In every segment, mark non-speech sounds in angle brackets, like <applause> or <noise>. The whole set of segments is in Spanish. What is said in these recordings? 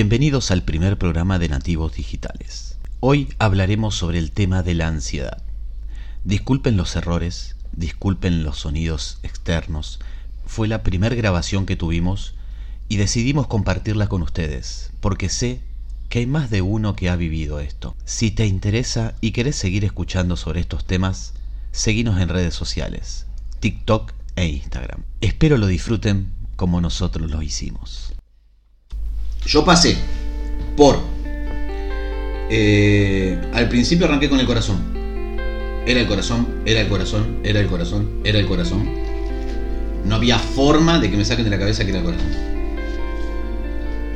Bienvenidos al primer programa de Nativos Digitales. Hoy hablaremos sobre el tema de la ansiedad. Disculpen los errores, disculpen los sonidos externos. Fue la primera grabación que tuvimos y decidimos compartirla con ustedes, porque sé que hay más de uno que ha vivido esto. Si te interesa y querés seguir escuchando sobre estos temas, seguinos en redes sociales, TikTok e Instagram. Espero lo disfruten como nosotros lo hicimos. Yo pasé por. eh, al principio arranqué con el corazón. Era el corazón, era el corazón, era el corazón, era el corazón. No había forma de que me saquen de la cabeza que era el corazón.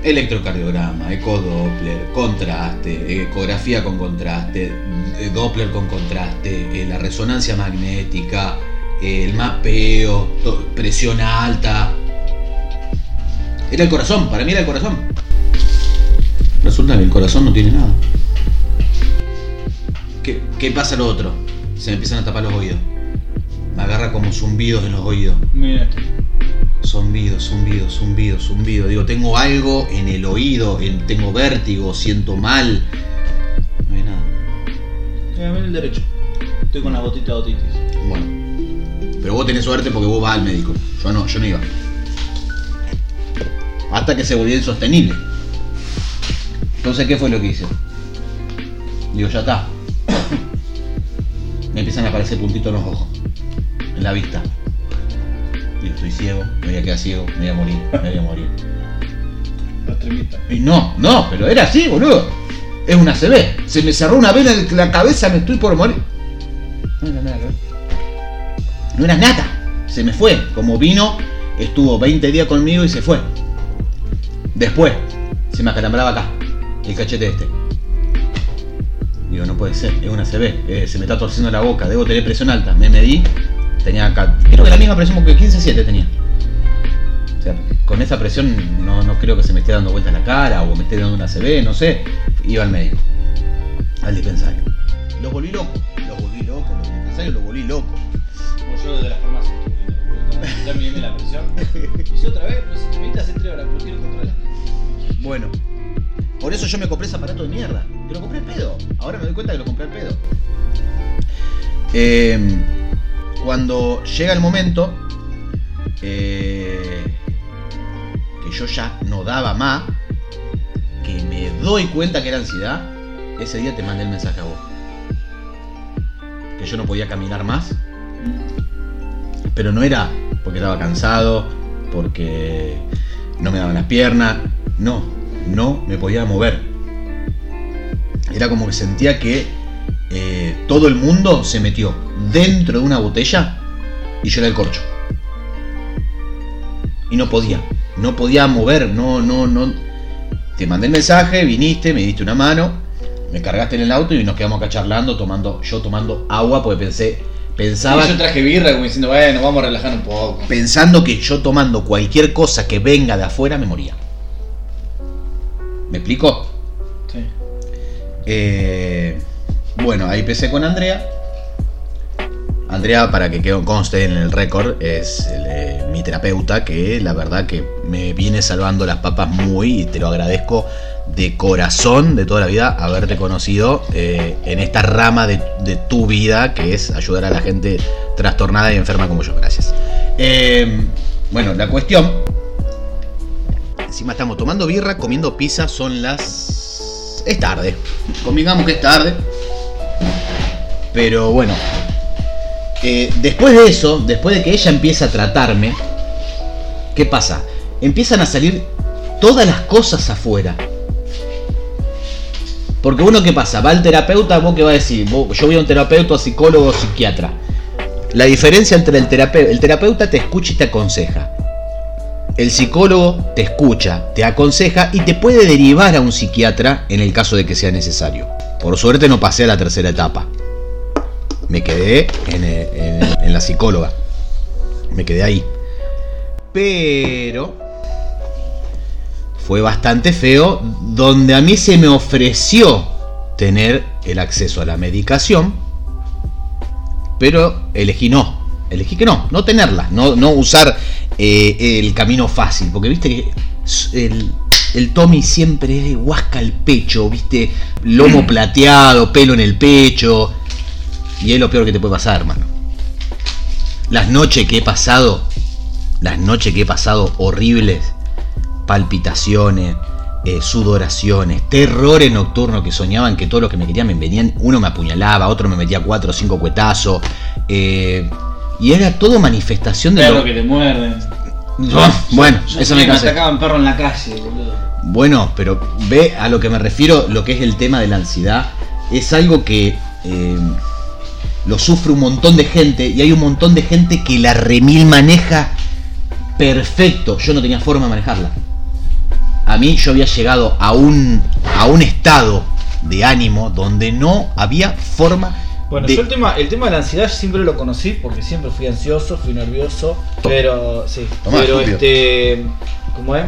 Electrocardiograma, ecodoppler, contraste, ecografía con contraste, eh, Doppler con contraste, eh, la resonancia magnética, el mapeo, presión alta. Era el corazón, para mí era el corazón. Resulta que el corazón no tiene nada. ¿Qué, qué pasa lo otro? Se me empiezan a tapar los oídos. Me agarra como zumbidos en los oídos. Mira, Zumbido, zumbido, zumbido, zumbido. Digo, tengo algo en el oído, en- tengo vértigo, siento mal. No hay nada. mira, mira el derecho. Estoy con la gotita de otitis. Bueno. Pero vos tenés suerte porque vos vas al médico. Yo no, yo no iba. Hasta que se volvió insostenible. Entonces, ¿qué fue lo que hice? Digo, ya está. Me empiezan a aparecer puntitos en los ojos. En la vista. Digo, estoy ciego, me voy a quedar ciego, me voy a morir, me voy a morir. Y no, no, pero era así, boludo. Es una CB. Se me cerró una vena en la cabeza, me estoy por morir. No era nada, que ver. No era nada. Se me fue. Como vino, estuvo 20 días conmigo y se fue. Después, se me acalambraba acá, el cachete este. Digo, no puede ser, es una CB. eh, se me está torciendo la boca, debo tener presión alta. Me medí, tenía acá, creo que la misma presión que 15-7 tenía. O sea, con esa presión no, no creo que se me esté dando vueltas la cara o me esté dando una CB, no sé. Iba al médico, al dispensario. Lo volví loco, lo volví loco, los dispensarios lo volví loco. Como yo desde la farmacia. Ya me la presión. Y si otra vez, pues me hace 3 horas, pero quiero controlar. Bueno, por eso yo me compré ese aparato de mierda. Que lo compré al pedo. Ahora me doy cuenta que lo compré al pedo. Eh, cuando llega el momento eh, que yo ya no daba más, que me doy cuenta que era ansiedad, ese día te mandé el mensaje a vos. Que yo no podía caminar más. Pero no era porque estaba cansado, porque no me daban las piernas. No, no me podía mover. Era como que sentía que eh, todo el mundo se metió dentro de una botella y yo era el corcho. Y no podía, no podía mover, no, no, no. Te mandé el mensaje, viniste, me diste una mano, me cargaste en el auto y nos quedamos acá charlando, tomando, yo tomando agua, porque pensé, pensaba, Sí, <laughs> yo traje birra como diciendo, bueno, vamos a relajar un poco. pensando que yo tomando cualquier cosa que venga de afuera me moría. ¿Me explico? Sí. Eh, bueno, ahí empecé con Andrea. Andrea, para que quede conste en el récord, es eh, mi terapeuta que la verdad que me viene salvando las papas muy y te lo agradezco de corazón de toda la vida haberte conocido eh, en esta rama de, de tu vida que es ayudar a la gente trastornada y enferma como yo. Gracias. Eh, bueno, la cuestión Encima estamos tomando birra, comiendo pizza, son las... Es tarde. Convengamos que es tarde. Pero bueno. eh, después de eso, después de que ella empieza a tratarme, ¿qué pasa? Empiezan a salir todas las cosas afuera. Porque uno, ¿qué pasa? Va al terapeuta, vos qué va a decir? Yo voy a un terapeuta, psicólogo, psiquiatra. La diferencia entre el terapeuta, el terapeuta te escucha y te aconseja. El psicólogo te escucha, te aconseja y te puede derivar a un psiquiatra en el caso de que sea necesario. Por suerte no pasé a la tercera etapa. Me quedé en, eh, en la psicóloga. Me quedé ahí. Pero fue bastante feo donde a mí se me ofreció tener el acceso a la medicación, pero elegí no. Elegí que no, no tenerla, no, no usar eh, el camino fácil, porque viste que el- el Tommy siempre huasca el pecho, viste, lomo plateado, pelo en el pecho. Y es lo peor que te puede pasar, hermano. Las noches que he pasado, las noches que he pasado horribles, palpitaciones, eh, sudoraciones, terrores nocturnos que soñaban que todos los que me querían me venían, uno me apuñalaba, otro me metía cuatro o cinco cuetazos. eh, y era todo manifestación de Perro lo que te muerden. No, bueno, Yo eso sé me cansé. atacaban perro en la calle, boludo. Bueno, pero ve a lo que me refiero, lo que es el tema de la ansiedad, es algo que eh, lo sufre un montón de gente y hay un montón de gente que la remil maneja perfecto. Yo no tenía forma de manejarla. A mí yo había llegado a un, a un estado de ánimo donde no había forma Bueno, de... yo el tema, el tema de la ansiedad siempre lo conocí porque siempre fui ansioso, fui nervioso, pero sí, Tomá, pero estúpido. este, ¿cómo es?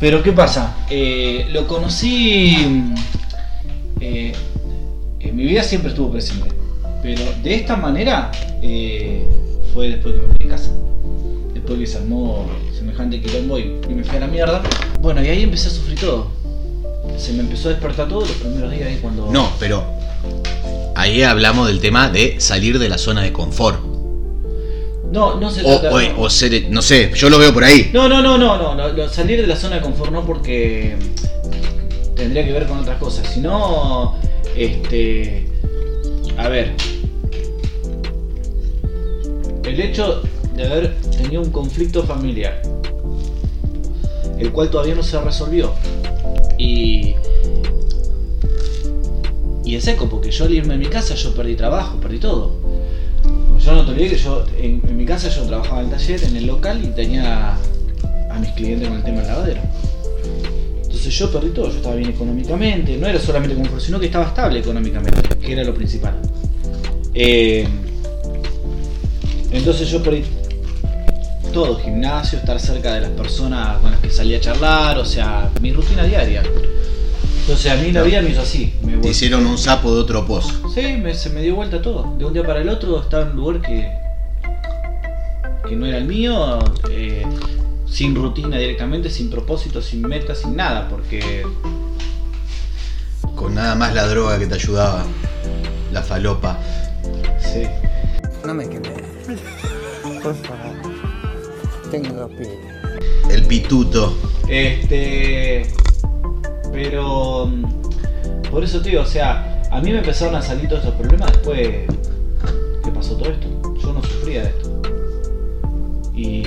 Pero qué pasa, Eh, lo conocí, eh, en mi vida siempre estuvo presente, pero de esta manera eh, fue después que me fui de casa, después que se armó semejante quilombo y, y me fui a la mierda. Bueno, y ahí empecé a sufrir todo. Se me empezó a despertar todo los primeros días ahí cuando. No, pero ahí hablamos del tema de salir de la zona de confort. no, no se trata o- o ser, no sé, yo lo veo por ahí. No, no, no, no, no, no, salir de la zona de confort no porque tendría que ver con otras cosas, sino, este, a ver, el hecho de haber tenido un conflicto familiar, el cual todavía no se resolvió, y y en seco, porque yo al irme a mi casa yo perdí trabajo, perdí todo. Porque Yo no te olvidé que yo en, en mi casa yo trabajaba en el taller, en el local y tenía a mis clientes con el tema del lavadero. Entonces yo perdí todo, yo estaba bien económicamente, no era solamente confort, sino que estaba estable económicamente, que era lo principal. Eh, entonces yo perdí todo, gimnasio, estar cerca de las personas con las que salía a charlar, o sea, mi rutina diaria. Entonces a mí la vida me hizo así. Me Te hicieron un sapo de otro pozo. Sí, me- se me dio vuelta todo. De un día para el otro estaba en un lugar que, que no era el mío, eh, sin rutina directamente, sin propósito, sin meta, sin nada, porque Con nada más la droga que te ayudaba. La falopa. sí. No me quemes. <laughs> Por favor. Tengo pila. El pituto. Este. Pero. Por eso te digo, o sea, a mí me empezaron a salir todos estos problemas después que pasó todo esto. Yo no sufría de esto. Y.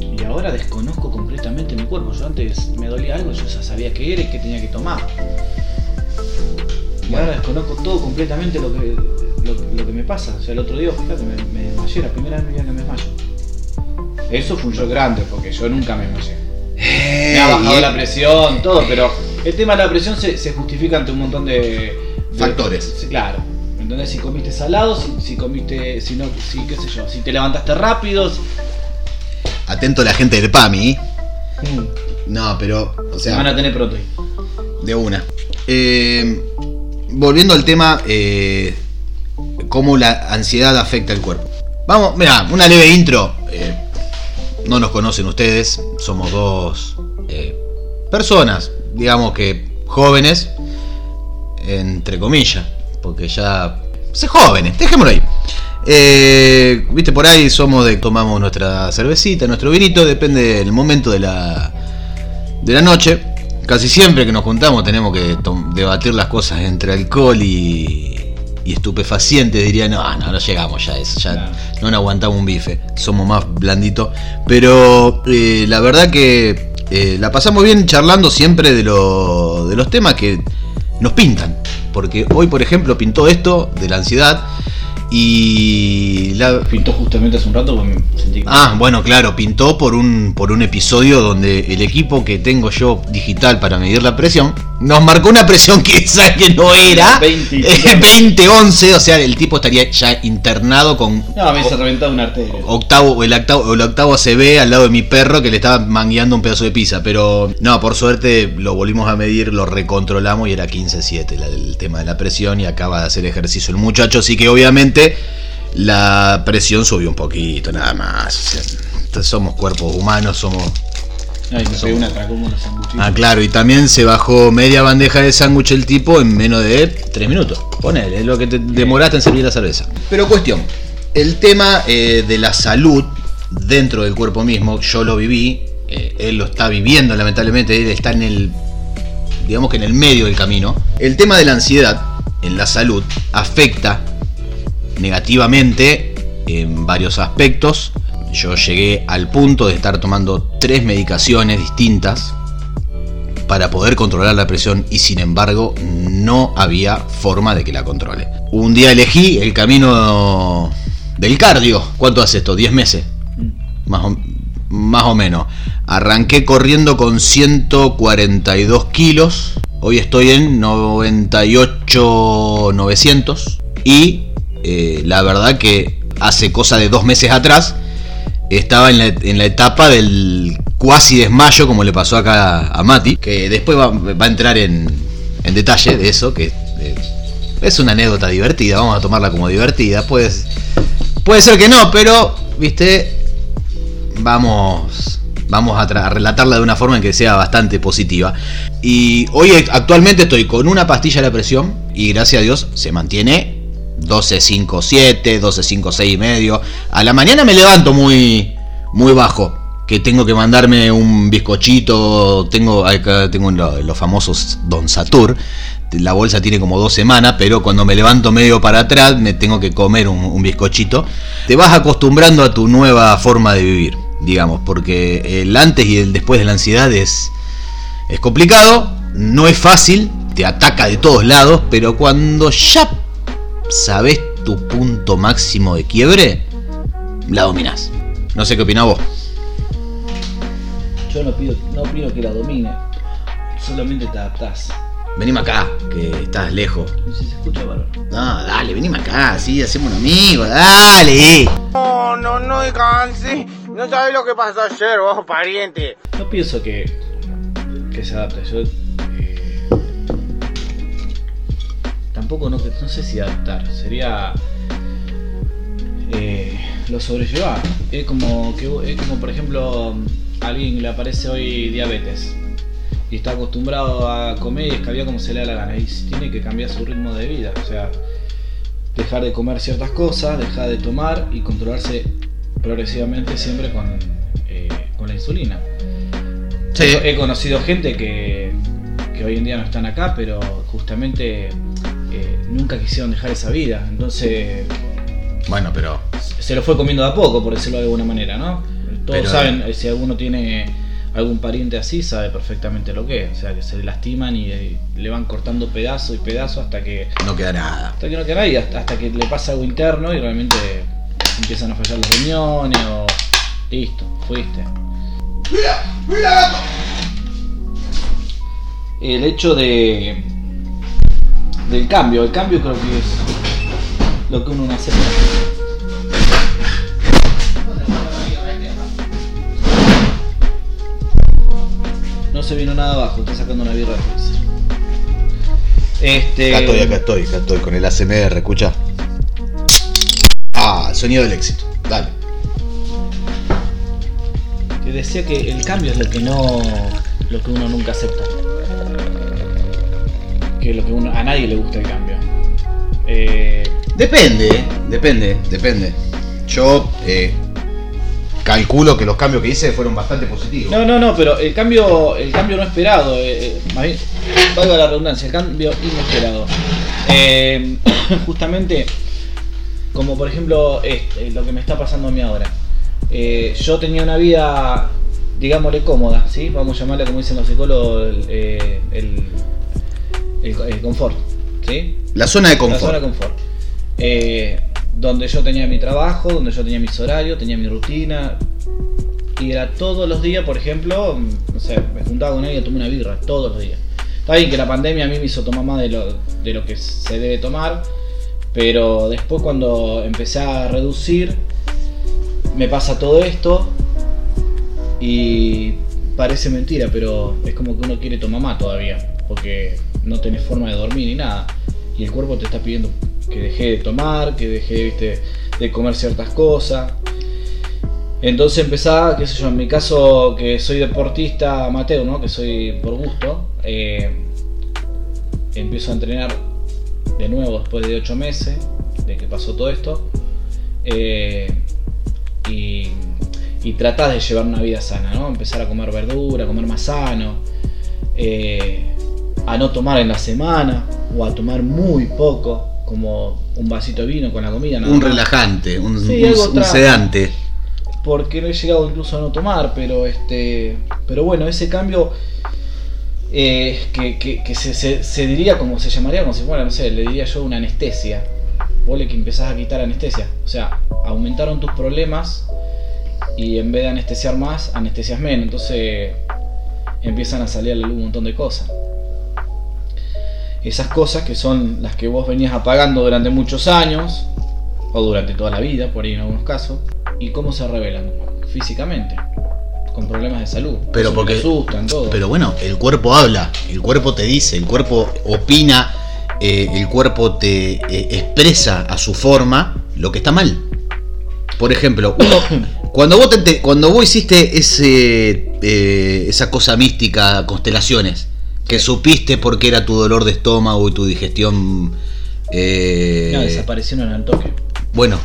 Y ahora desconozco completamente mi cuerpo. Yo antes me dolía algo, yo ya sabía qué era y qué tenía que tomar. Y ahora desconozco todo completamente lo que, lo, lo que me pasa. O sea, el otro día, fíjate, me, me desmayé, la primera vez en mi vida que me desmayo. Eso fue un shock grande, porque yo nunca me desmayé. Me ha bajado la presión, todo, pero el tema de la presión se, se justifica ante un montón de, de- Factores. claro. Entonces si comiste salado, si, si comiste, si no, si qué sé yo, si te levantaste rápido. si- Atento a la gente del PAMI. Mm, No, pero, o se van a sea, tener pronto de una. Eh, volviendo al tema, eh, cómo la ansiedad afecta el cuerpo. Vamos, mira, una leve intro. Eh, no nos conocen ustedes, somos dos eh, personas, digamos que jóvenes, entre comillas, porque ya... Sé jóvenes, dejémoslo ahí. Eh, Viste, por ahí somos de tomamos nuestra cervecita, nuestro vinito, depende del momento de la, de la noche. Casi siempre que nos juntamos tenemos que debatir las cosas entre alcohol y, y estupefacientes. Diría, no, no, no llegamos ya a eso, ya no nos aguantamos un bife, somos más blanditos. Pero eh, la verdad que eh, la pasamos bien charlando siempre de, lo- de los temas que nos pintan. Porque hoy, por ejemplo, pintó esto de la ansiedad y la, Pintó justamente hace un rato porque me sentí. Ah, bueno, claro, pintó por un, por un episodio donde el equipo que tengo yo digital para medir la presión nos marcó una presión que <laughs> esa que no era 20. <laughs> eh, 20 11, o sea, el tipo estaría ya internado con No, me hizo reventar una arteria. octavo, el octavo, el octavo CB al lado de mi perro que le estaba mangueando un pedazo de pizza. Pero no, por suerte lo volvimos a medir, lo recontrolamos y era 15-7 la- el tema de la presión y acaba de hacer ejercicio el muchacho. Así que obviamente la presión subió un poquito, nada más. O sea, somos cuerpos humanos, somos Ay, me. Ah, claro, y también se bajó media bandeja de sándwich el tipo en menos de 3 minutos. Ponele, es lo que te demoraste en servir la cerveza. Pero cuestión, el tema eh, de la salud dentro del cuerpo mismo, yo lo viví, eh, él lo está viviendo lamentablemente, él está en el, digamos que en el medio del camino. El tema de la ansiedad en la salud afecta negativamente en varios aspectos. Yo llegué al punto de estar tomando tres medicaciones distintas para poder controlar la presión y sin embargo no había forma de que la controle. Un día elegí el camino del cardio. ¿Cuánto hace esto? ¿10 meses? Más o, más o menos. Arranqué corriendo con 142 kilos. Hoy estoy en 98, 900. Y eh, la verdad que hace cosa de dos meses atrás estaba en la, etapa del cuasi desmayo, como le pasó acá a Mati, que después va, a entrar en, en detalle de eso, que eh, es una anécdota divertida, vamos a tomarla como divertida, pues, puede ser que no, pero, viste, vamos, vamos a, a relatarla de una forma en que sea bastante positiva. Y hoy eh, actualmente estoy con una pastilla de la presión y gracias a Dios se mantiene 12.57, 12.56 y medio. A la mañana me levanto muy, muy bajo. Que tengo que mandarme un bizcochito. Tengo acá tengo lo- los famosos Don Satur. La bolsa tiene como dos semanas, pero cuando me levanto medio para atrás me tengo que comer un, un bizcochito. Te vas acostumbrando a tu nueva forma de vivir, digamos, porque el antes y el después de la ansiedad es, es complicado, no es fácil, te ataca de todos lados, pero cuando ya sabes tu punto máximo de quiebre, la dominás. No sé qué opinás vos. Yo no, pido, no opino que la domine, solamente te adaptás. Venime acá, que estás lejos. No sé si se escucha, varón. No, dale, venime acá, sí, hacemos un amigo, dale. No, no, no, Gansi. No sabes lo que pasó ayer, vos, pariente. No pienso que, que se adapte. Yo tampoco no, no sé si adaptar. Sería eh, lo sobrellevar. Es como que es como por ejemplo a alguien le aparece hoy diabetes y está acostumbrado a comer y escabiar como se le da la gana y tiene que cambiar su ritmo de vida. O sea, dejar de comer ciertas cosas, dejar de tomar y controlarse progresivamente siempre con, eh, con la insulina. Sí. He conocido gente que, que hoy en día no están acá, pero justamente nunca quisieron dejar esa vida. Entonces Bueno, pero se lo fue comiendo de a poco, por decirlo de alguna manera, ¿no? Todos Pero- saben, eh, si alguno tiene algún pariente así, sabe perfectamente lo que es. O sea, que se le lastiman y eh, le van cortando pedazo y pedazo hasta que no queda nada. hasta que no queda nadie, hasta, hasta que le pasa algo interno y realmente empiezan a fallar los riñones o listo, fuiste. El hecho de del cambio, el cambio creo que es lo que uno no acepta. No se vino nada abajo, está sacando una birra de. Este. Acá estoy, acá estoy, acá estoy con el ACMR, escucha. Ah, el sonido del éxito. Dale. Que decía que el cambio es lo que no. lo que uno nunca acepta. Que lo que uno. a nadie le gusta el cambio. Eh, Depende, eh, depende, depende. Yo eh, calculo que los cambios que hice fueron bastante positivos. no, no, no, pero el cambio. el cambio no esperado. eh, más bien, valga la redundancia, el cambio inesperado. <coughs> Justamente. Como por ejemplo este, lo que me está pasando a mí ahora. Yo tenía una vida, digámosle, cómoda, ¿sí? Vamos a llamarla como dicen los psicólogos, el, el- el- el confort, ¿sí? La zona de La zona confort. de confort. Eh, donde yo tenía mi trabajo, donde yo tenía mis horarios, tenía mi rutina. Y era todos los días, por ejemplo, no sé, me juntaba con alguien y tomé una birra, todos los días. Está bien que la pandemia a mí me hizo tomar más de lo, de lo que se debe tomar, pero después cuando empecé a reducir, me pasa todo esto y parece mentira, pero es como que uno quiere tomar más todavía, porque no tenés forma de dormir ni nada. Y el cuerpo te está pidiendo que deje de tomar, que deje de comer ciertas cosas. Entonces empezaba, qué sé yo, en mi caso que soy deportista amateur, ¿no? Que soy por gusto, eh, empiezo a entrenar de nuevo después de ocho meses de que pasó todo esto. eh, y, y tratás de llevar una vida sana, ¿no? Empezar a comer verdura, comer más sano, eh, a no tomar en la semana o a tomar muy poco, como un vasito de vino con la comida. nada Un más. relajante, un, Sí, un- sedante. porque no he llegado incluso a no tomar, pero este, pero bueno, ese cambio eh, que, que- que se, se- se diría como se llamaría como si fuera, no sé, le diría yo una anestesia. Vos le que empezás a quitar anestesia, o sea, aumentaron tus problemas y en vez de anestesiar más, anestesias menos, entonces empiezan a salir a la luz un montón de cosas. Esas cosas que son las que vos venías apagando durante muchos años, o durante toda la vida, por ahí en algunos casos, y cómo se revelan físicamente, con problemas de salud. Pero porque- asustan, todo. Pero bueno, el cuerpo habla, el cuerpo te dice, el cuerpo opina, eh, el cuerpo te eh, expresa a su forma lo que está mal. Por ejemplo, <coughs> uno, cuando vos, te cuando vos hiciste ese, eh, esa cosa mística, constelaciones, que supiste por qué era tu dolor de estómago y tu digestión... eh, No, desaparecieron al toque. bueno,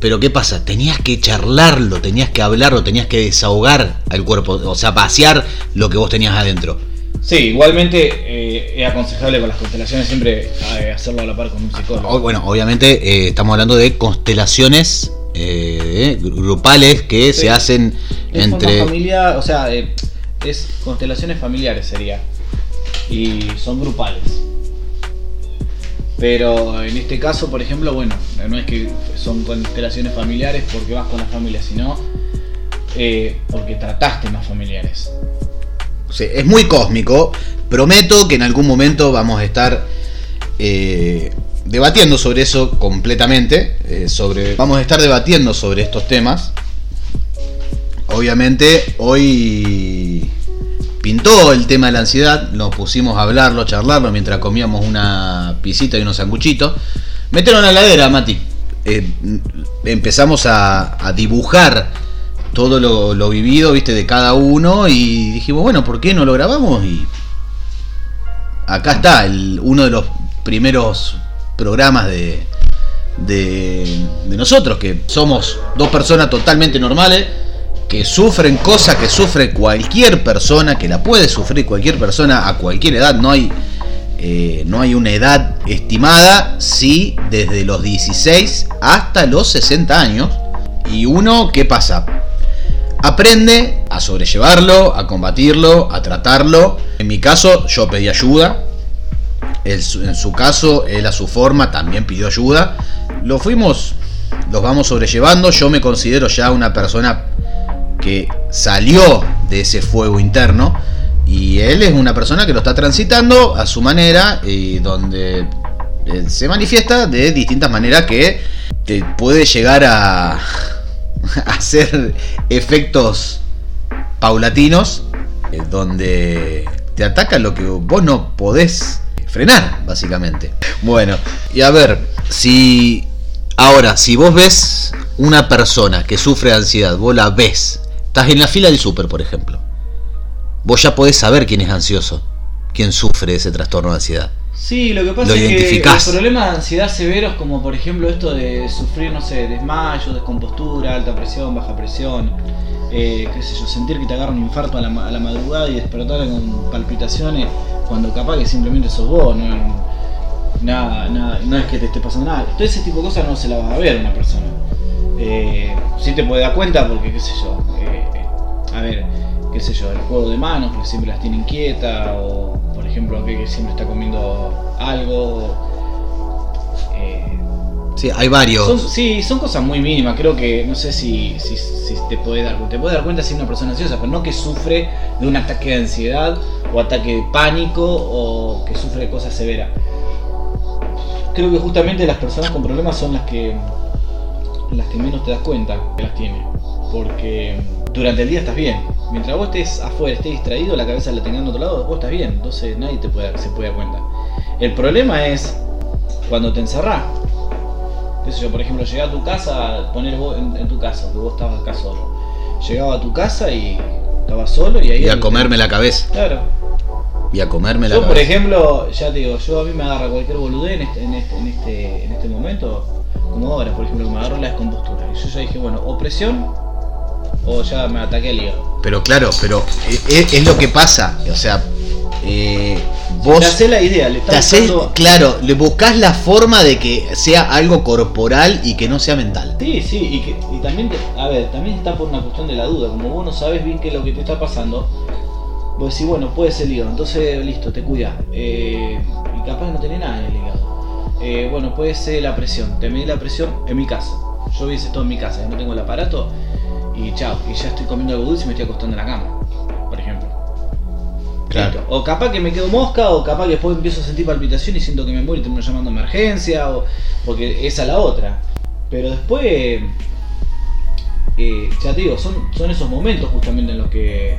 pero ¿qué pasa? Tenías que charlarlo, tenías que hablarlo, tenías que desahogar al cuerpo, o sea, vaciar lo que vos tenías adentro. Sí, igualmente eh, es aconsejable con las constelaciones siempre eh, hacerlo a la par con un psicólogo. bueno, obviamente eh, estamos hablando de constelaciones eh, gru- grupales que Sí. se hacen Es entre... forma familiar, o sea, es constelaciones familiares sería. Y son grupales. Pero en este caso, por ejemplo, bueno, no es que son constelaciones familiares porque vas con la familia, sino eh, porque trataste más familiares. Sí, es muy cósmico. Prometo que en algún momento vamos a estar eh, debatiendo sobre eso completamente. eh, sobre, vamos a estar debatiendo sobre estos temas. Obviamente hoy pintó el tema de la ansiedad. Nos pusimos a hablarlo, charlarlo mientras comíamos una pisita y unos sanguchitos. Metieron a la heladera, Mati. Eh, empezamos a, a dibujar todo lo, lo vivido, viste, de cada uno y dijimos, bueno, ¿por qué no lo grabamos? Y acá está, el, uno de los primeros programas de, de, de nosotros, que somos dos personas totalmente normales, que sufren cosas que sufre cualquier persona, que la puede sufrir cualquier persona a cualquier edad, no hay, eh, no hay una edad estimada, sí, desde los 16 hasta los 60 años. Y uno, ¿qué pasa? Aprende a sobrellevarlo, a combatirlo, a tratarlo. En mi caso, yo pedí ayuda. En su caso, él a su forma también pidió ayuda. Lo fuimos, los vamos sobrellevando. Yo me considero ya una persona que salió de ese fuego interno. Y él es una persona que lo está transitando a su manera y donde eh, se manifiesta de distintas maneras que te puede llegar a <laughs> hacer efectos paulatinos eh, donde te ataca lo que vos no podés frenar, básicamente. Bueno, y a ver, si ahora, si vos ves una persona que sufre de ansiedad, vos la ves, estás en la fila del súper, por ejemplo, vos ya podés saber quién es ansioso, quién sufre ese trastorno de ansiedad. Sí, lo que pasa Lo es que el problema de ansiedad severos como por ejemplo esto de sufrir, no sé, desmayo, descompostura, alta presión, baja presión, eh, qué sé yo, sentir que te agarra un infarto a la, a la madrugada y despertar con palpitaciones cuando capaz que simplemente sos vos, no, nada, nada, no es que te esté pasando nada. Todo ese tipo de cosas no se la va a ver una persona. Eh, sí te puede dar cuenta porque, qué sé yo, eh, a ver, qué sé yo, el juego de manos, porque siempre las tiene inquietas, o por ejemplo, aquel que siempre está comiendo algo. eh, Sí, hay varios. son, sí, son cosas muy mínimas, creo que no sé si, si, si te puede dar te puede dar cuenta si es una persona ansiosa, pero no que sufre de un ataque de ansiedad o ataque de pánico o que sufre de cosas severas. Creo que justamente las personas con problemas son las que las que menos te das cuenta que las tiene, porque durante el día estás bien. Mientras vos estés afuera, estés distraído, la cabeza la tengas en otro lado, vos estás bien, entonces nadie te puede, se puede dar cuenta. El problema es cuando te encerrás. Sé yo, por ejemplo, llegar a tu casa, poner vos en, en tu casa, que vos estabas acá solo. llegaba a tu casa y estaba solo y ahí. Y a comerme la cabeza. Claro. Y a comerme la Yo, por cabeza. ejemplo, ya te digo, yo a mí me agarra cualquier boludez en este, en este, en este, en este momento, como ahora, por ejemplo, que me agarró la descompostura. Y yo ya dije, bueno, o presión o ya me ataqué el hígado. Pero claro, pero es, es lo que pasa. O sea, eh, vos Te haces la idea, le estás buscando- claro, le buscas la forma de que sea algo corporal y que no sea mental. Sí, sí, y, que, y también, te- a ver, también está por una cuestión de la duda. Como vos no sabes bien qué es lo que te está pasando, vos decís, bueno, puede ser el hígado, entonces listo, te cuidas. Eh, y capaz que no tenés nada en el hígado. Eh, bueno, puede ser la presión, te medí la presión en mi casa. Yo hubiese todo en mi casa, no tengo el aparato y chao, y ya estoy comiendo algo dulce y me estoy acostando en la cama, por ejemplo. Listo. O capaz que me quedo mosca, o capaz que después empiezo a sentir palpitación y siento que me muero y termino llamando a emergencia, o porque esa es la otra. Pero después, eh, ya te digo, son, son esos momentos justamente en los que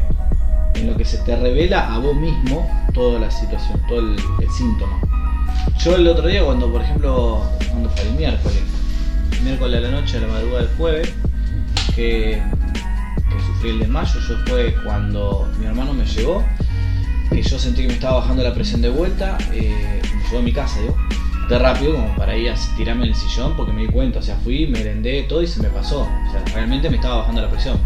en lo que se te revela a vos mismo toda la situación, todo el, el síntoma. Yo el otro día cuando, por ejemplo, cuando fue el miércoles, miércoles a la noche, a la madrugada del jueves, que, sufrí el desmayo, yo fue cuando mi hermano me llevó, que yo sentí que me estaba bajando la presión de vuelta, eh, me llevó a mi casa, digo, de rápido como para ir a tirarme en el sillón porque me di cuenta, o sea, fui, merendé todo y se me pasó, o sea, realmente me estaba bajando la presión.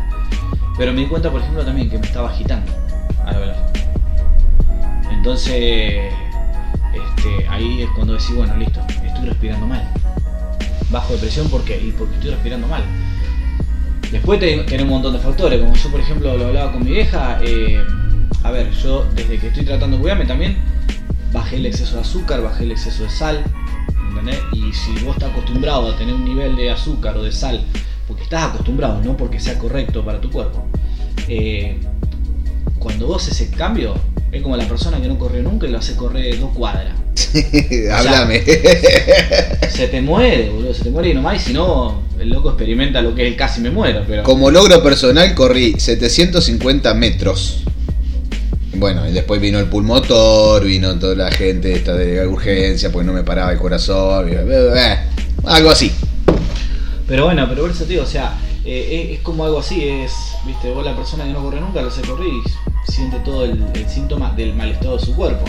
Pero me di cuenta, por ejemplo, también que me estaba agitando al hablar. Entonces, este, ahí es cuando decís, bueno, listo, estoy respirando mal. Bajo de presión, ¿por qué? Y porque estoy respirando mal. Después te- tiene un montón de factores, como yo por ejemplo lo hablaba con mi vieja, eh, a ver, yo desde que estoy tratando de cuidarme también, bajé el exceso de azúcar, bajé el exceso de sal, ¿entendés? Y si vos estás acostumbrado a tener un nivel de azúcar o de sal, porque estás acostumbrado, no porque sea correcto para tu cuerpo, eh, cuando vos ese cambio, es como la persona que no corrió nunca y lo hace correr dos cuadras. <laughs> Háblame. Se te muere, boludo, se te muere y nomás, y si no, el loco experimenta lo que es el casi me muero, pero... Como logro personal corrí 750 metros. Bueno, y después vino el pulmotor, vino toda la gente esta de urgencia, porque no me paraba el corazón, y- eh, algo así. Pero bueno, pero por eso digo, o sea, eh, es, es como algo así, es, viste, vos la persona que no corre nunca lo hace correr y siente todo el, el síntoma del mal estado de su cuerpo.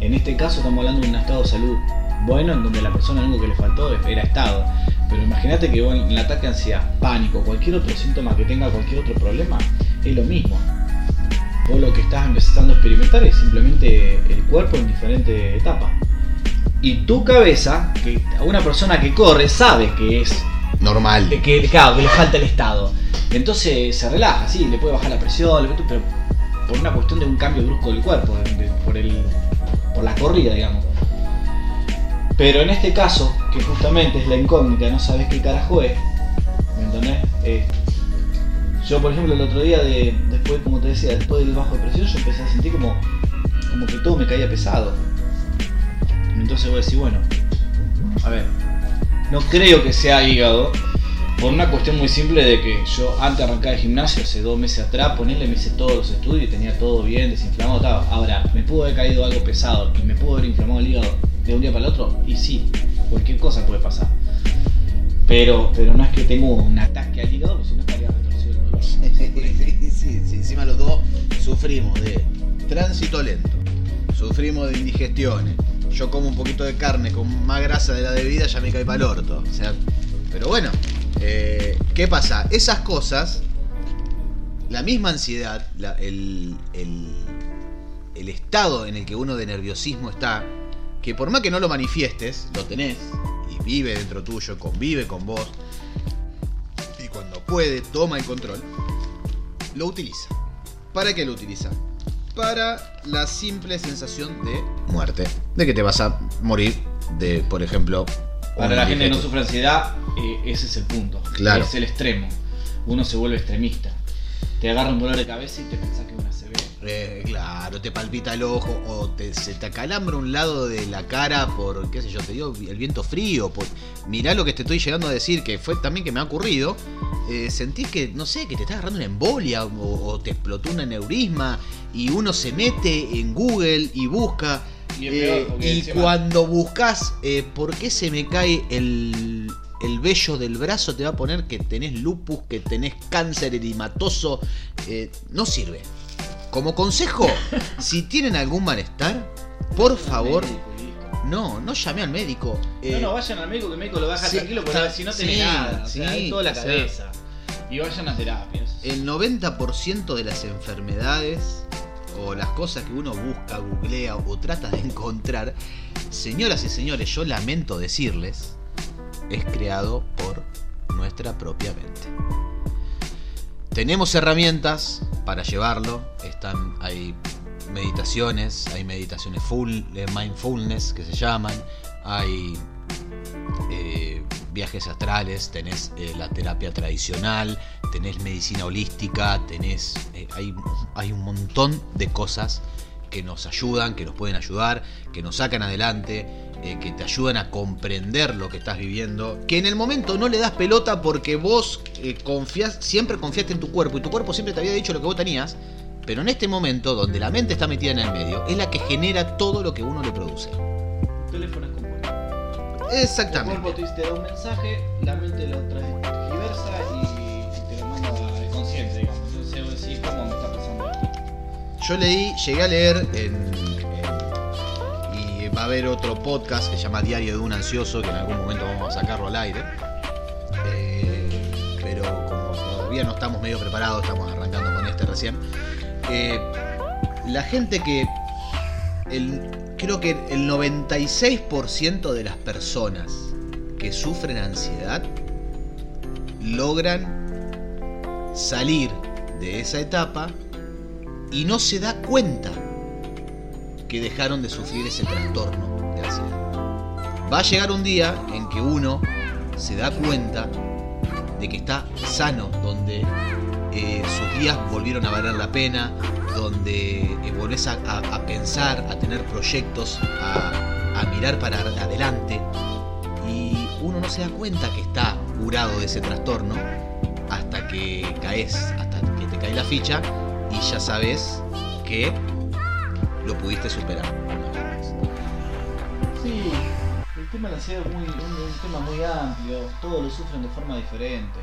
En este caso estamos hablando de un estado de salud bueno, en donde la persona lo único que le faltó era estado. Pero imagínate que en el ataque de ansiedad, pánico, cualquier otro síntoma que tenga cualquier otro problema, es lo mismo. Vos lo que estás empezando a experimentar es simplemente el cuerpo en diferentes etapas. Y tu cabeza, que a una persona que corre sabe que es Normal. que, claro, que le falta el estado. Entonces se relaja, sí, le puede bajar la presión, pero por una cuestión de un cambio brusco del cuerpo, por, el, por la corrida, digamos. Pero en este caso, que justamente es la incógnita, no sabes qué carajo es, ¿me entendés? Eh, yo, por ejemplo, el otro día, de, después, como te decía, después del bajo de presión, yo empecé a sentir como, como que todo me caía pesado. Entonces voy a decir, bueno, a ver, no creo que sea hígado, por una cuestión muy simple de que yo antes de arrancar el gimnasio, hace dos meses atrás, ponerle me hice todos los estudios y tenía todo bien, desinflamado, estaba. Ahora, ¿me pudo haber caído algo pesado y me pudo haber inflamado el hígado de un día para el otro? Y sí, cualquier cosa puede pasar. Pero, pero no es que tengo un ataque al hígado, porque si no estaría retorcido el dolor. <laughs> Sí, sí, sí, encima los dos sufrimos de tránsito lento, sufrimos de indigestiones. Yo como un poquito de carne con más grasa de la debida, ya me cae para el orto. O sea, pero bueno, eh, ¿qué pasa? Esas cosas, la misma ansiedad, el, el- el estado en el que uno de nerviosismo está, que por más que no lo manifiestes, lo tenés y vive dentro tuyo, convive con vos, y cuando puede, toma el control lo utiliza. ¿Para qué lo utiliza? Para la simple sensación de muerte. De que te vas a morir de, por ejemplo, Para la gente que no sufre ansiedad, eh, ese es el punto. Claro. Es el extremo. Uno se vuelve extremista. Te agarra un dolor de cabeza y te pensás que es una CB. Eh, claro, te palpita el ojo o te, se te acalambra un lado de la cara por, qué sé yo, te digo, el viento frío. Por, mirá lo que te estoy llegando a decir, que fue también que me ha ocurrido. Eh, sentís que, no sé, que te está agarrando una embolia o, o te explotó un aneurisma y uno se mete en Google y busca. Y es peor, eh, y encima- cuando buscas eh, por qué se me cae el, el vello del brazo te va a poner que tenés lupus, que tenés cáncer erimatoso. Eh, no sirve. Como consejo, <laughs> si tienen algún malestar, por favor, no, no llame al médico. No, no, vayan al médico que el médico lo baja sí, tranquilo porque si no tenés sí, nada. O sí, toda la sea, cabeza. Y vayan a terapias. El 90% de las enfermedades o las cosas que uno busca, googlea o trata de <laughs> encontrar, señoras y señores, yo lamento decirles, es creado por nuestra propia mente. Tenemos herramientas para llevarlo, están hay meditaciones, hay meditaciones full, de mindfulness que se llaman, hay eh, viajes astrales, tenés eh, la terapia tradicional, tenés medicina holística, tenés eh, hay, hay un montón de cosas que nos ayudan, que nos pueden ayudar, que nos sacan adelante, eh, que te ayudan a comprender lo que estás viviendo, que en el momento no le das pelota porque vos eh, confías, siempre confiaste en tu cuerpo y tu cuerpo siempre te había dicho lo que vos tenías, pero en este momento donde la mente está metida en el medio, es la que genera todo lo que uno le produce. El teléfono es compuesto. El cuerpo Exactamente. te, da un mensaje, la mente lo transversa y digamos. Entonces vos decís, ¿cómo me está pasando? Yo leí, llegué a leer en, va a haber otro podcast que se llama Diario de un ansioso que en algún momento vamos a sacarlo al aire. Eh, pero como todavía no estamos medio preparados, estamos arrancando con este recién. eh, la gente que creo que el 96% de las personas que sufren ansiedad logran salir de esa etapa y no se da cuenta que dejaron de sufrir ese trastorno de ansiedad. Va a llegar un día en que uno se da cuenta de que está sano, donde eh, sus días volvieron a valer la pena, donde eh, volvés a, pensar, a tener proyectos, a, a mirar para adelante y uno no se da cuenta que está curado de ese trastorno hasta que caes, hasta que te cae la ficha y ya sabes que lo pudiste superar. Sí, el tema de la ansiedad es muy, un, un tema muy amplio, todos lo sufren de forma diferente.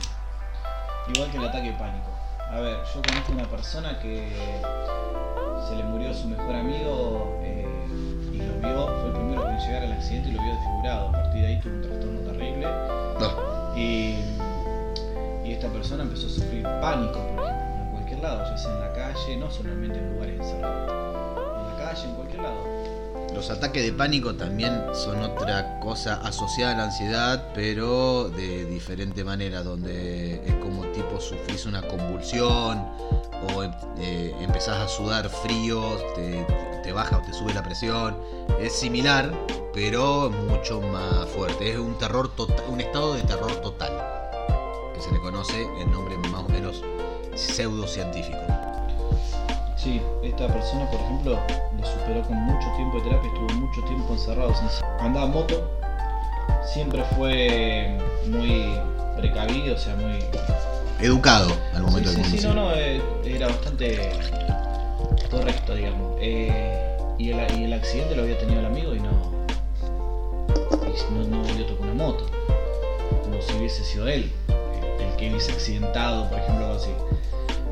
Igual que el ataque de pánico. A ver, yo conozco una persona que se le murió su mejor amigo eh, y lo vio, fue el primero en llegar al accidente y lo vio desfigurado. A partir de ahí tuvo un trastorno terrible y, y esta persona empezó a sufrir pánico, por ejemplo, en cualquier lado, ya sea en la calle, no solamente en lugares encerrados, en la calle, en cualquier lado. Los ataques de pánico también son otra cosa asociada a la ansiedad, pero de diferente manera, donde es como tipo sufrís una convulsión o eh, empezás a sudar frío, te, te baja o te sube la presión. Es similar, pero mucho más fuerte. Es un terror total, un estado de terror total, que se le conoce el nombre más o menos pseudocientífico. Sí, esta persona, por ejemplo, lo superó con mucho tiempo de terapia, estuvo mucho tiempo encerrado. Andaba en moto, siempre fue muy precavido, o sea, muy... Educado al momento sí, del sí, sí, no, no, eh, era bastante correcto, digamos. Eh, y, el, y el accidente lo había tenido el amigo y no, y no, no volvió a tocar una moto, como si hubiese sido él, que hubiese accidentado, por ejemplo, algo así.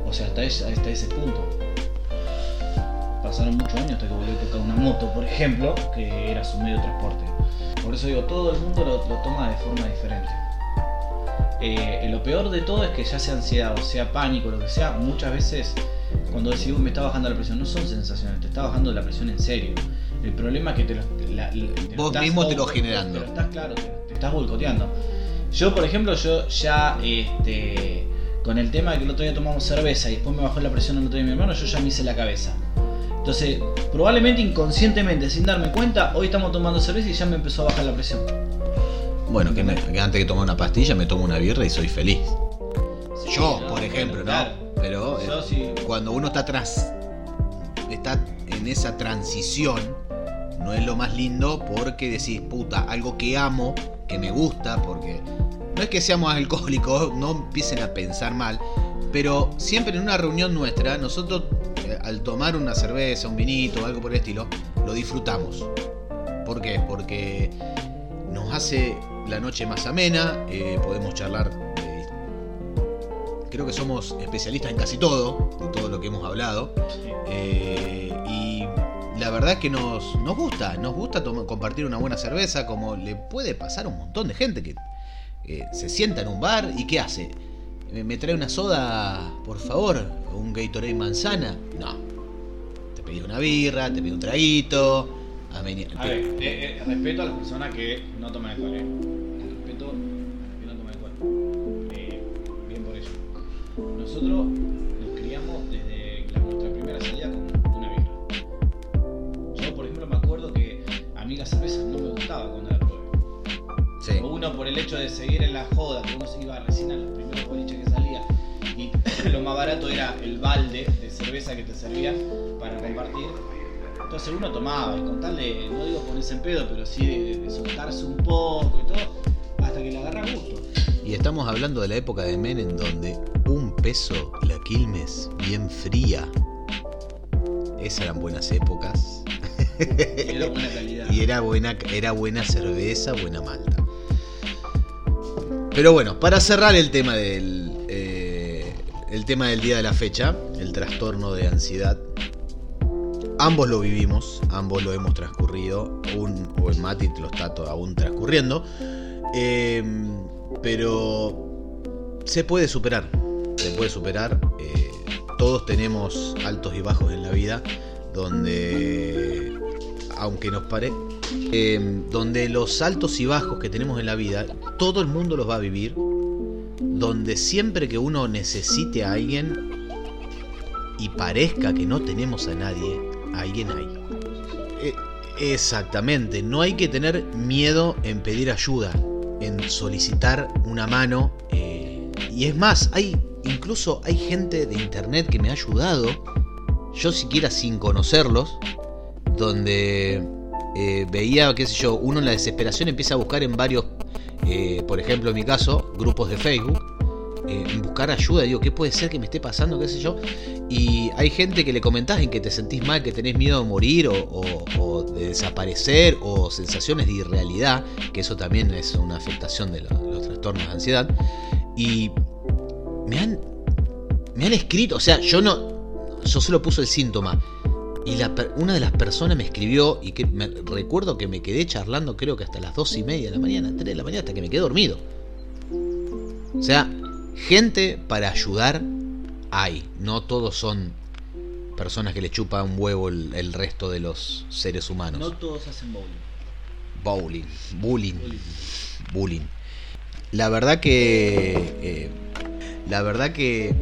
O sea, hasta, ese- hasta ese punto. Pasaron muchos años hasta que volvió a tocar una moto, por ejemplo, que era su medio de transporte. Por eso digo, todo el mundo lo, lo toma de forma diferente. Eh, lo peor de todo es que ya sea ansiedad o sea pánico, lo que sea, muchas veces cuando decís "Uy, me está bajando la presión, no son sensaciones, te está bajando la presión en serio. El problema es que te lo, la- la- te lo Vos mismo te lo generando. Te lo estás, claro, te, te estás boicoteando. Yo, por ejemplo, yo ya este, con el tema de que el otro día tomamos cerveza y después me bajó la presión el otro día mi hermano, yo ya me hice la cabeza. Entonces, probablemente inconscientemente, sin darme cuenta, hoy estamos tomando cerveza y ya me empezó a bajar la presión. Bueno, que, me- que antes que tomar una pastilla me tomo una birra y soy feliz. Sí, Yo, por ejemplo, ¿no? Pero Yo eh, sí. cuando uno está atrás, está en esa transición, no es lo más lindo porque decís, puta, algo que amo, que me gusta, porque no es que seamos alcohólicos, <laughs> no empiecen a pensar mal, pero siempre en una reunión nuestra, nosotros eh, al tomar una cerveza, un vinito, algo por el estilo, lo disfrutamos. ¿Por qué? Porque nos hace la noche más amena, eh, podemos charlar. eh, creo que somos especialistas en casi todo, de todo lo que hemos hablado. Eh, la verdad es que nos, nos gusta, nos gusta compartir una buena cerveza, como le puede pasar a un montón de gente que eh, se sienta en un bar y ¿qué hace? ¿Me, trae una soda, por favor? ¿O un Gatorade manzana? No. Te pedí una birra, te pedí un traguito. ameni- A ver, eh, eh, respeto a las personas que no toman alcohol, ¿eh? Respeto a las que no toman alcohol. Bien por eso. Nosotros a mí la cerveza no me gustaba cuando la probé. Sí. Uno por el hecho de seguir en la joda, que uno se iba recién a los primeros boliches que salía y <laughs> lo más barato era el balde de cerveza que te servían para compartir. Entonces uno tomaba y con tal de, no digo ponerse en pedo, pero sí de, de soltarse un poco y todo, hasta que le agarra gusto. Y estamos hablando de la época de Men en donde un peso la Quilmes bien fría. Esas eran buenas épocas. Era buena calidad. Y era buena, era buena cerveza, buena malta. Pero bueno, para cerrar el tema del. eh, el tema del día de la fecha, el trastorno de ansiedad. Ambos lo vivimos, ambos lo hemos transcurrido. Un, o el Mati lo está aún transcurriendo. Eh, pero se puede superar. Se puede superar. eh, todos tenemos altos y bajos en la vida. Donde aunque nos pare, eh, donde los altos y bajos que tenemos en la vida, todo el mundo los va a vivir, donde siempre que uno necesite a alguien y parezca que no tenemos a nadie, alguien hay. Eh, exactamente, no hay que tener miedo en pedir ayuda, en solicitar una mano. eh, y es más, hay incluso hay gente de internet que me ha ayudado, yo siquiera sin conocerlos, donde eh, veía, qué sé yo, uno en la desesperación empieza a buscar en varios, eh, por ejemplo en mi caso, grupos de Facebook, eh, buscar ayuda, digo, ¿qué puede ser que me esté pasando, qué sé yo? Y hay gente que le comentás en que te sentís mal, que tenés miedo de morir o, de desaparecer o sensaciones de irrealidad, que eso también es una afectación de lo- los trastornos de ansiedad. Y me han, me han escrito, o sea, yo no, yo solo puse el síntoma. Y la una de las personas me escribió y que me, recuerdo que me quedé charlando creo que hasta las dos y media de la mañana, 3 de la mañana, hasta que me quedé dormido. O sea, gente para ayudar hay. No todos son personas que le chupa un huevo el, el resto de los seres humanos. No todos hacen bowling. Bowling, bullying, bullying. La verdad que. eh, la verdad que.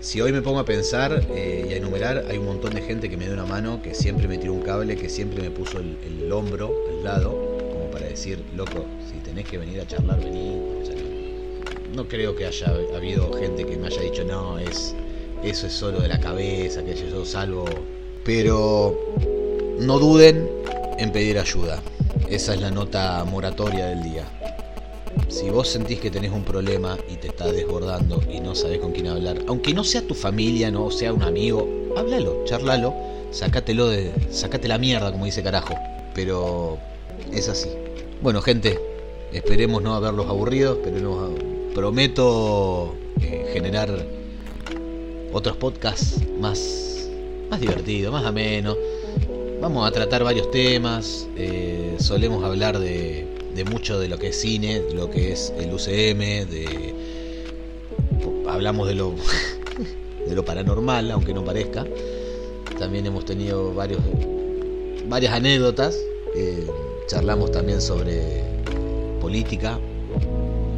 Si hoy me pongo a pensar eh, y a enumerar, hay un montón de gente que me dio una mano, que siempre me tiró un cable, que siempre me puso el, hombro al lado, como para decir, loco, si tenés que venir a charlar, vení. No creo que haya habido gente que me haya dicho, no, es eso es solo de la cabeza, que yo salvo. Pero no duden en pedir ayuda. Esa es la nota moratoria del día. Si vos sentís que tenés un problema y te está desbordando y no sabés con quién hablar, aunque no sea tu familia, no sea un amigo, háblalo, charlalo, sacátelo de. sacate la mierda, como dice carajo. Pero es así. Bueno, gente, esperemos no haberlos aburridos, pero no, prometo eh, generar otros podcasts más, más divertidos, más amenos. Vamos a tratar varios temas. eh, solemos hablar de, de mucho de lo que es cine, de lo que es el UCM, de hablamos de lo <laughs> de lo paranormal, aunque no parezca. También hemos tenido varios varias anécdotas. eh, charlamos también sobre política.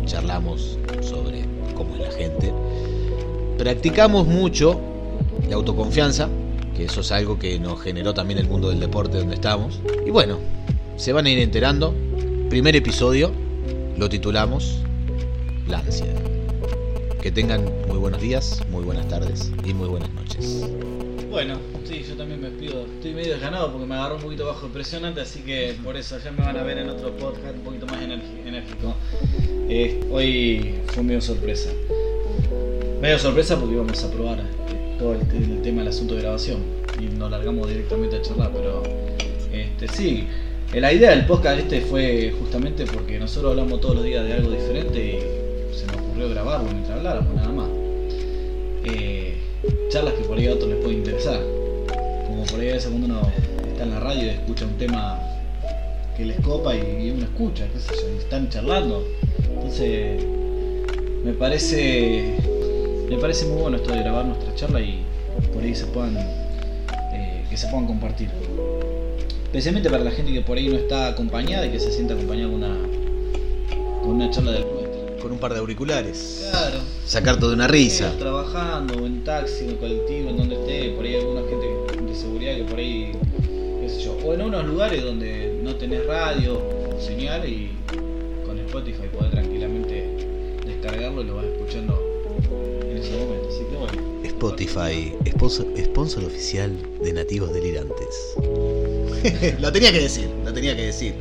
Charlamos sobre cómo es la gente. Practicamos mucho la autoconfianza, que eso es algo que nos generó también el mundo del deporte donde estamos. Y bueno, se van a ir enterando. Primer episodio lo titulamos La ansiedad. Que tengan muy buenos días, muy buenas tardes y muy buenas noches. Bueno, sí, yo también me despido. Estoy medio desganado porque me agarró un poquito bajo de presión antes, así que por eso ya me van a ver en otro podcast un poquito más enérgico. Eh, hoy fue medio sorpresa. Medio sorpresa porque íbamos a probar eh, todo el, te- el tema del asunto de grabación y nos largamos directamente a charlar, pero este, sí, La idea del podcast este fue justamente porque nosotros hablamos todos los días de algo diferente y se nos ocurrió grabarlo mientras habláramos, nada más. Eh, charlas que por ahí a otros les puede interesar. Como por ahí a veces cuando uno está en la radio y escucha un tema que les copa y, uno escucha, qué sé yo, están charlando. Entonces, me parece me parece muy bueno esto de grabar nuestra charla y por ahí se puedan eh, que se puedan compartir. Especialmente para la gente que por ahí no está acompañada y que se sienta acompañada con una con una charla del. Con un par de auriculares. Claro. Sacar toda una risa. Sí, trabajando, o en taxi, o en colectivo, en donde esté, por ahí hay alguna gente de seguridad que por ahí, qué sé yo, o en unos lugares donde no tenés radio o señal y con Spotify podés tranquilamente descargarlo y lo vas escuchando en ese momento. Así que bueno. Spotify, sponsor, sponsor oficial de Nativos Delirantes. <laughs> lo tenía que decir, lo tenía que decir.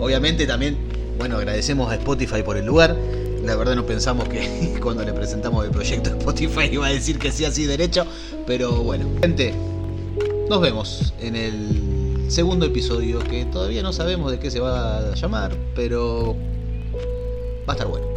Obviamente también, bueno, agradecemos a Spotify por el lugar. La verdad no pensamos que <laughs> cuando le presentamos el proyecto a Spotify iba a decir que sí así derecho, pero bueno. Gente, nos vemos en el segundo episodio que todavía no sabemos de qué se va a llamar, pero va a estar bueno.